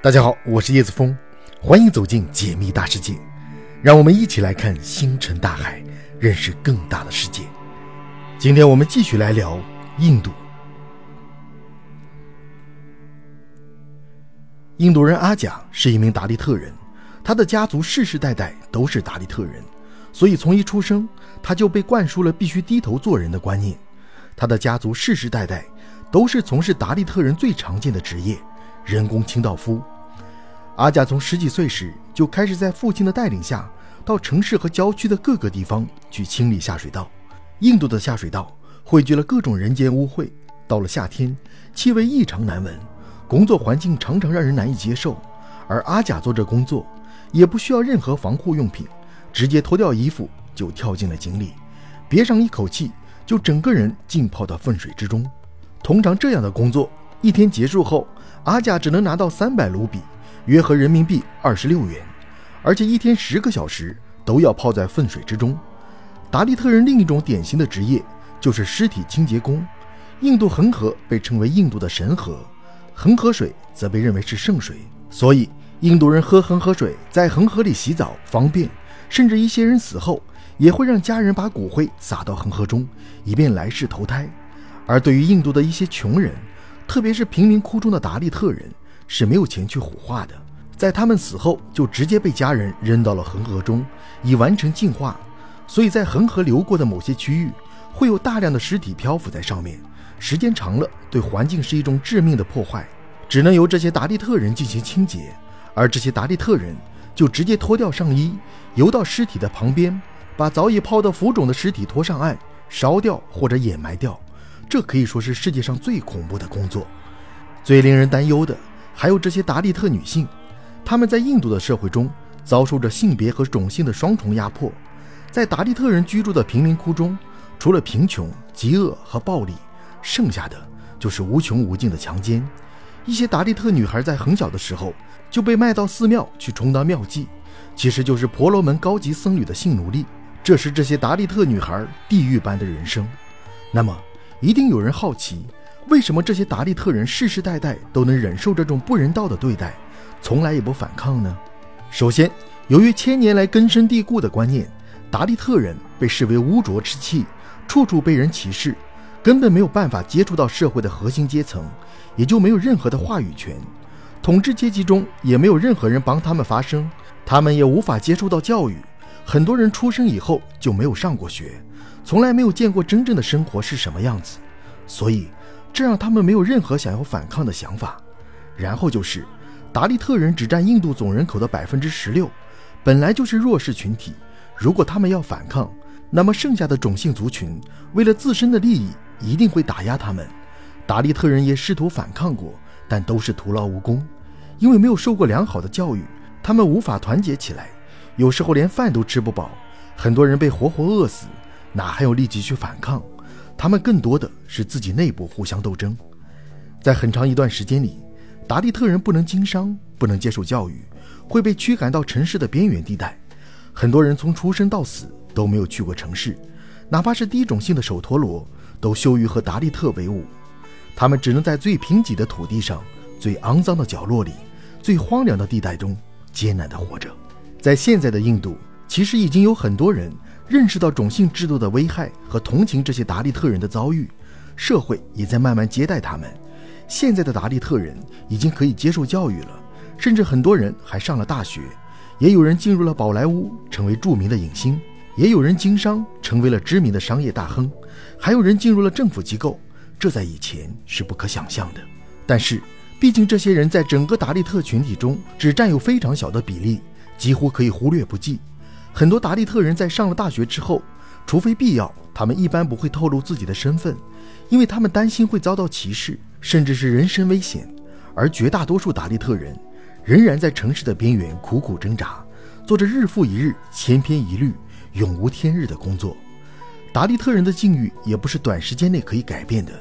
大家好，我是叶子峰，欢迎走进解密大世界，让我们一起来看星辰大海，认识更大的世界。今天我们继续来聊印度。印度人阿贾是一名达利特人，他的家族世世代代都是达利特人，所以从一出生他就被灌输了必须低头做人的观念。他的家族世世代代都是从事达利特人最常见的职业。人工清道夫，阿贾从十几岁时就开始在父亲的带领下，到城市和郊区的各个地方去清理下水道。印度的下水道汇聚了各种人间污秽，到了夏天，气味异常难闻，工作环境常常让人难以接受。而阿贾做这工作，也不需要任何防护用品，直接脱掉衣服就跳进了井里，憋上一口气，就整个人浸泡到粪水之中。通常这样的工作，一天结束后。阿贾只能拿到三百卢比，约合人民币二十六元，而且一天十个小时都要泡在粪水之中。达利特人另一种典型的职业就是尸体清洁工。印度恒河被称为印度的神河，恒河水则被认为是圣水，所以印度人喝恒河水，在恒河里洗澡方便。甚至一些人死后也会让家人把骨灰撒到恒河中，以便来世投胎。而对于印度的一些穷人，特别是贫民窟中的达利特人是没有钱去火化的，在他们死后就直接被家人扔到了恒河中，以完成净化。所以在恒河流过的某些区域，会有大量的尸体漂浮在上面，时间长了对环境是一种致命的破坏，只能由这些达利特人进行清洁。而这些达利特人就直接脱掉上衣，游到尸体的旁边，把早已泡得浮肿的尸体拖上岸，烧掉或者掩埋掉。这可以说是世界上最恐怖的工作，最令人担忧的还有这些达利特女性，她们在印度的社会中遭受着性别和种姓的双重压迫。在达利特人居住的贫民窟中，除了贫穷、饥饿和暴力，剩下的就是无穷无尽的强奸。一些达利特女孩在很小的时候就被卖到寺庙去充当庙妓，其实就是婆罗门高级僧侣的性奴隶。这是这些达利特女孩地狱般的人生。那么，一定有人好奇，为什么这些达利特人世世代代都能忍受这种不人道的对待，从来也不反抗呢？首先，由于千年来根深蒂固的观念，达利特人被视为污浊之气，处处被人歧视，根本没有办法接触到社会的核心阶层，也就没有任何的话语权。统治阶级中也没有任何人帮他们发声，他们也无法接受到教育。很多人出生以后就没有上过学。从来没有见过真正的生活是什么样子，所以这让他们没有任何想要反抗的想法。然后就是达利特人只占印度总人口的百分之十六，本来就是弱势群体。如果他们要反抗，那么剩下的种姓族群为了自身的利益一定会打压他们。达利特人也试图反抗过，但都是徒劳无功，因为没有受过良好的教育，他们无法团结起来，有时候连饭都吃不饱，很多人被活活饿死。哪还有力气去反抗？他们更多的是自己内部互相斗争。在很长一段时间里，达利特人不能经商，不能接受教育，会被驱赶到城市的边缘地带。很多人从出生到死都没有去过城市，哪怕是低种姓的首陀罗，都羞于和达利特为伍。他们只能在最贫瘠的土地上、最肮脏的角落里、最荒凉的地带中艰难地活着。在现在的印度，其实已经有很多人。认识到种姓制度的危害和同情这些达利特人的遭遇，社会也在慢慢接待他们。现在的达利特人已经可以接受教育了，甚至很多人还上了大学，也有人进入了宝莱坞，成为著名的影星；也有人经商，成为了知名的商业大亨；还有人进入了政府机构，这在以前是不可想象的。但是，毕竟这些人在整个达利特群体中只占有非常小的比例，几乎可以忽略不计。很多达利特人在上了大学之后，除非必要，他们一般不会透露自己的身份，因为他们担心会遭到歧视，甚至是人身危险。而绝大多数达利特人仍然在城市的边缘苦苦挣扎，做着日复一日、千篇一律、永无天日的工作。达利特人的境遇也不是短时间内可以改变的。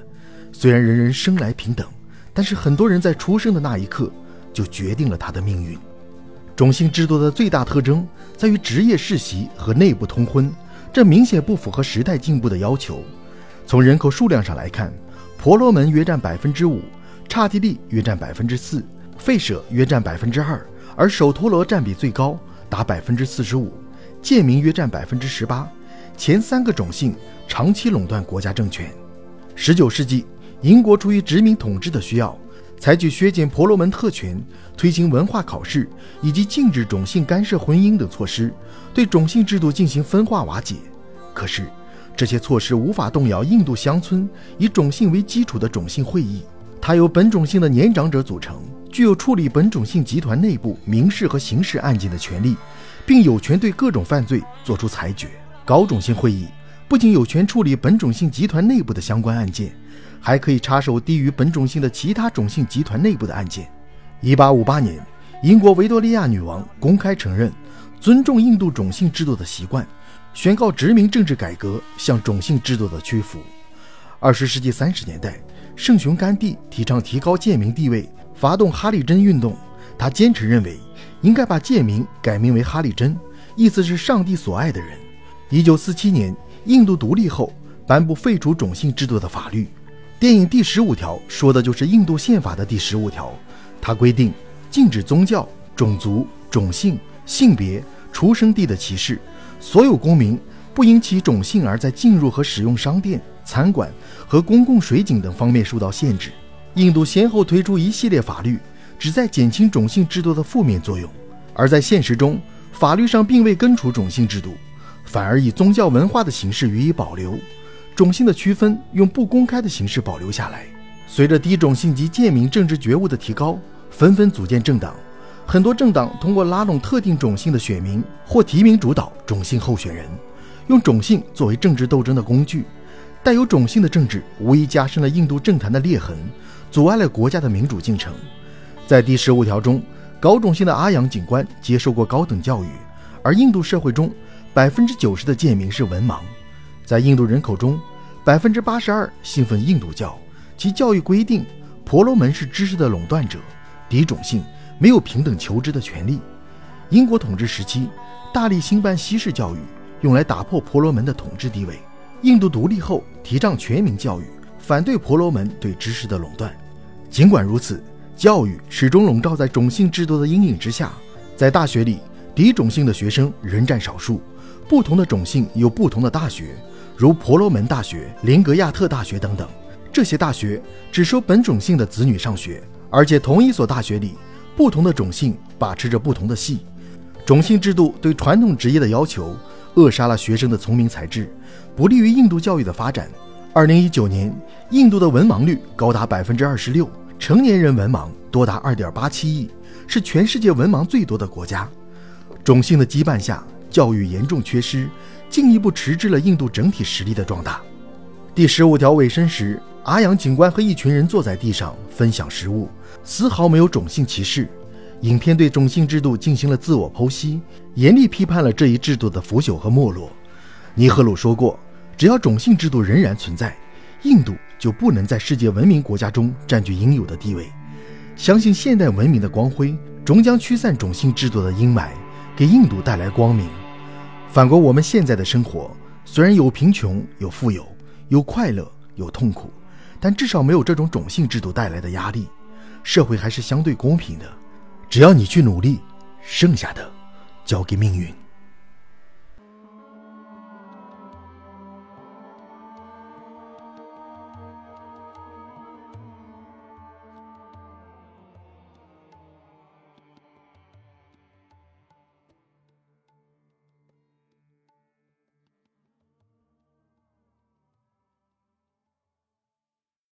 虽然人人生来平等，但是很多人在出生的那一刻就决定了他的命运。种姓制度的最大特征在于职业世袭和内部通婚，这明显不符合时代进步的要求。从人口数量上来看，婆罗门约占百分之五，刹帝利约占百分之四，吠舍约占百分之二，而首陀罗占比最高，达百分之四十五，贱民约占百分之十八。前三个种姓长期垄断国家政权。十九世纪，英国出于殖民统治的需要，采取削减婆罗门特权、推行文化考试以及禁止种姓干涉婚姻等措施，对种姓制度进行分化瓦解。可是，这些措施无法动摇印度乡村以种姓为基础的种姓会议。它由本种姓的年长者组成，具有处理本种姓集团内部民事和刑事案件的权利，并有权对各种犯罪作出裁决。高种姓会议不仅有权处理本种姓集团内部的相关案件，还可以插手低于本种姓的其他种姓集团内部的案件。一八五八年，英国维多利亚女王公开承认尊重印度种姓制度的习惯。宣告殖民政治改革向种姓制度的屈服。二十世纪三十年代，圣雄甘地提倡提高贱民地位，发动哈利珍运动。他坚持认为，应该把贱民改名为哈利珍，意思是上帝所爱的人。一九四七年，印度独立后，颁布废除种姓制度的法律。电影第十五条说的就是印度宪法的第十五条，它规定禁止宗教、种族、种姓、性别、出生地的歧视。所有公民不因其种姓而在进入和使用商店、餐馆和公共水井等方面受到限制。印度先后推出一系列法律，旨在减轻种姓制度的负面作用，而在现实中，法律上并未根除种姓制度，反而以宗教文化的形式予以保留，种姓的区分用不公开的形式保留下来。随着低种姓及贱民政治觉悟的提高，纷纷组建政党。很多政党通过拉拢特定种姓的选民或提名主导种姓候选人，用种姓作为政治斗争的工具。带有种姓的政治无疑加深了印度政坛的裂痕，阻碍了国家的民主进程。在第十五条中，高种姓的阿扬警官接受过高等教育，而印度社会中百分之九十的贱民是文盲。在印度人口中，百分之八十二信奉印度教，其教育规定婆罗门是知识的垄断者，低种姓。没有平等求知的权利。英国统治时期，大力兴办西式教育，用来打破婆罗门的统治地位。印度独立后，提倡全民教育，反对婆罗门对知识的垄断。尽管如此，教育始终笼罩在种姓制度的阴影之下。在大学里，低种姓的学生仍占少数。不同的种姓有不同的大学，如婆罗门大学、林格亚特大学等等。这些大学只收本种姓的子女上学，而且同一所大学里。不同的种姓把持着不同的系，种姓制度对传统职业的要求扼杀了学生的聪明才智，不利于印度教育的发展。二零一九年，印度的文盲率高达百分之二十六，成年人文盲多达二点八七亿，是全世界文盲最多的国家。种姓的羁绊下，教育严重缺失，进一步迟滞了印度整体实力的壮大。第十五条尾声时，阿阳警官和一群人坐在地上分享食物。丝毫没有种姓歧视。影片对种姓制度进行了自我剖析，严厉批判了这一制度的腐朽和没落。尼赫鲁说过：“只要种姓制度仍然存在，印度就不能在世界文明国家中占据应有的地位。相信现代文明的光辉终将驱散种姓制度的阴霾，给印度带来光明。反观我们现在的生活，虽然有贫穷、有富有、有快乐、有痛苦，但至少没有这种种姓制度带来的压力。”社会还是相对公平的，只要你去努力，剩下的交给命运。